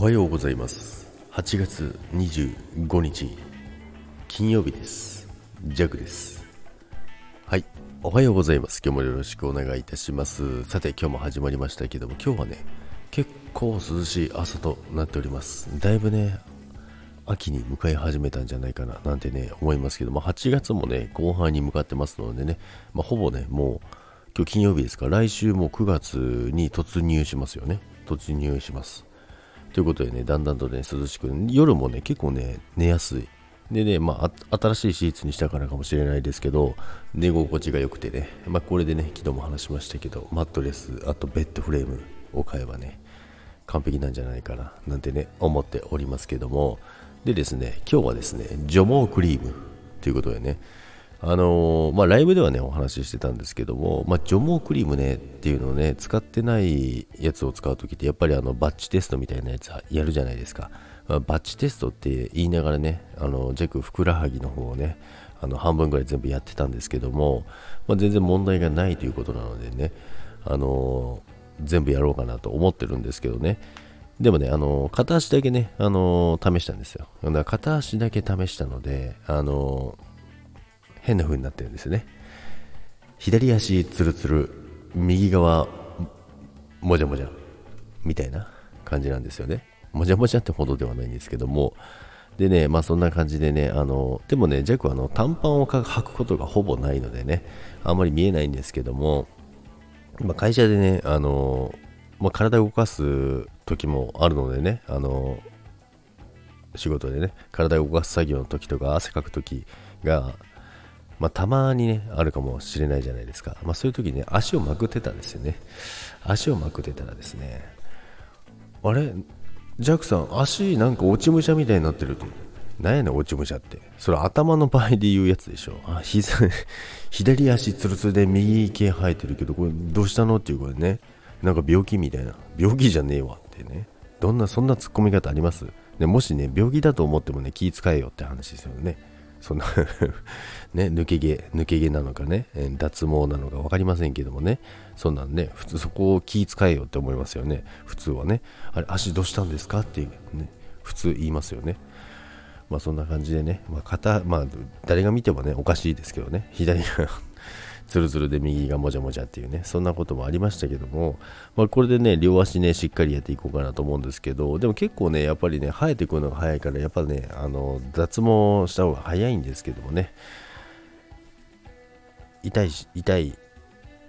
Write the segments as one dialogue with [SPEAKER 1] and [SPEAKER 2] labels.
[SPEAKER 1] おはようございます。8月25日金曜日です。ジャグです。はいおはようございます。今日もよろしくお願いいたします。さて今日も始まりましたけども今日はね結構涼しい朝となっております。だいぶね秋に向かい始めたんじゃないかななんてね思いますけども8月もね後半に向かってますのでね、まあ、ほぼねもう今日金曜日ですから来週も9月に突入しますよね。突入します。ということでねだんだんとね涼しく夜もね結構ね寝やすい。でね、まあ、新しいシーツにしたからかもしれないですけど、寝心地が良くてね、まあ、これでね、昨日も話しましたけど、マットレス、あとベッドフレームを買えばね、完璧なんじゃないかな、なんてね、思っておりますけども、でですね、今日はですね、除毛クリームということでね、あのー、まあ、ライブではね、お話ししてたんですけども、まあ、除毛クリームねっていうのをね、使ってないやつを使うときって、やっぱりあの、バッチテストみたいなやつやるじゃないですか。まあ、バッチテストって言いながらね、あの、ジェクふくらはぎの方をね、あの、半分ぐらい全部やってたんですけども、まあ、全然問題がないということなのでね、あのー、全部やろうかなと思ってるんですけどね、でもね、あの、片足だけね、あの、試したんですよ。だから片足だけ試したので、あの、変な風になってるんですよね。左足ツルツル、右側、もじゃもじゃ、みたいな感じなんですよね。もじゃもじゃってほどではないんですけども、でね、まあそんな感じでね、あの、でもね、ジャックはあの短パンを履くことがほぼないのでね、あんまり見えないんですけども、まあ、会社でね、あの、まあ、体を動かす時もあるのでね、あの、仕事でね、体を動かす作業の時とか、汗かく時が、まあ、たまにね、あるかもしれないじゃないですか。まあ、そういう時にね、足をまくってたんですよね。足をまくってたらですね、あれ、ジャックさん、足なんか落ち武者みたいになってるって。なんやねん、落ち武者って。それ頭の場合で言うやつでしょ。あ、膝、左足つるつるで右毛生えてるけど、これどうしたのっていうことね。なんか病気みたいな。病気じゃねえわってね。どんな、そんな突っ込み方あります？でもしね、病気だと思ってもね、気遣えよって話ですよね。そんな ね、抜け毛、抜け毛なのかね、脱毛なのか分かりませんけどもね、そんなんね、普通そこを気遣えよって思いますよね。普通はね、あれ、足どうしたんですかってね、普通言いますよね。まあそんな感じでね、まあ肩、まあ誰が見てもね、おかしいですけどね、左がツルツルで右がもじゃもじゃっていうね、そんなこともありましたけども、まあ、これでね、両足ね、しっかりやっていこうかなと思うんですけど、でも結構ね、やっぱりね、生えてくるのが早いから、やっぱね、あの、脱毛した方が早いんですけどもね、痛いし、痛い、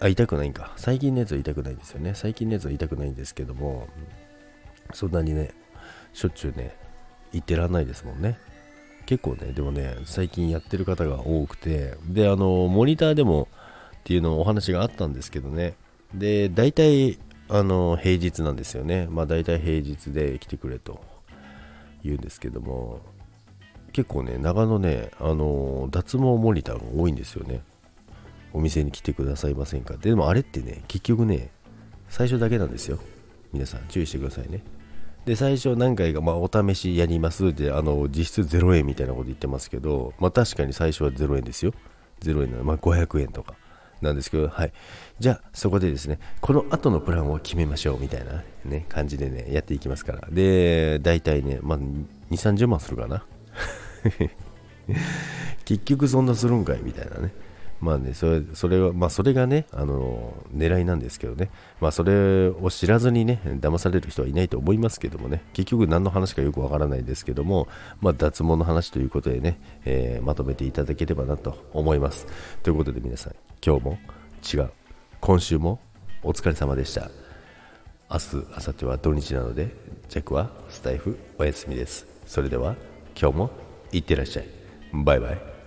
[SPEAKER 1] あ、痛くないんか。最近のやつは痛くないんですよね。最近のやつは痛くないんですけども、そんなにね、しょっちゅうね、行ってらんないですもんね。結構ね、でもね、最近やってる方が多くて、で、あの、モニターでも、っていうのをお話があったんですけどね。で大体あの平日なんですよね。まあ大体平日で来てくれと言うんですけども。結構ね長野ねあの脱毛モニターが多いんですよね。お店に来てくださいませんか。でもあれってね結局ね最初だけなんですよ。皆さん注意してくださいね。で最初何回か、まあ、お試しやりますであの実質0円みたいなこと言ってますけど、まあ、確かに最初は0円ですよ。0円なの、まあ、500円とか。なんですけど、はい。じゃあ、そこでですね、この後のプランを決めましょうみたいなね、感じでね、やっていきますから。で、大体ね、まあ、2、30万するかな。結局そんなするんかいみたいなね。まあね、それそれは、まあ、それがね、あの狙いなんですけどね、まあ、それを知らずにね、騙される人はいないと思いますけどもね、結局何の話かよくわからないですけども、まあ、脱毛の話ということでね、えー、まとめていただければなと思います。ということで皆さん、今日も違う、今週もお疲れ様でした。明日、明後日は土日なので、ジャックはスタイフお休みです。それでは、今日もいってらっしゃい。バイバイ。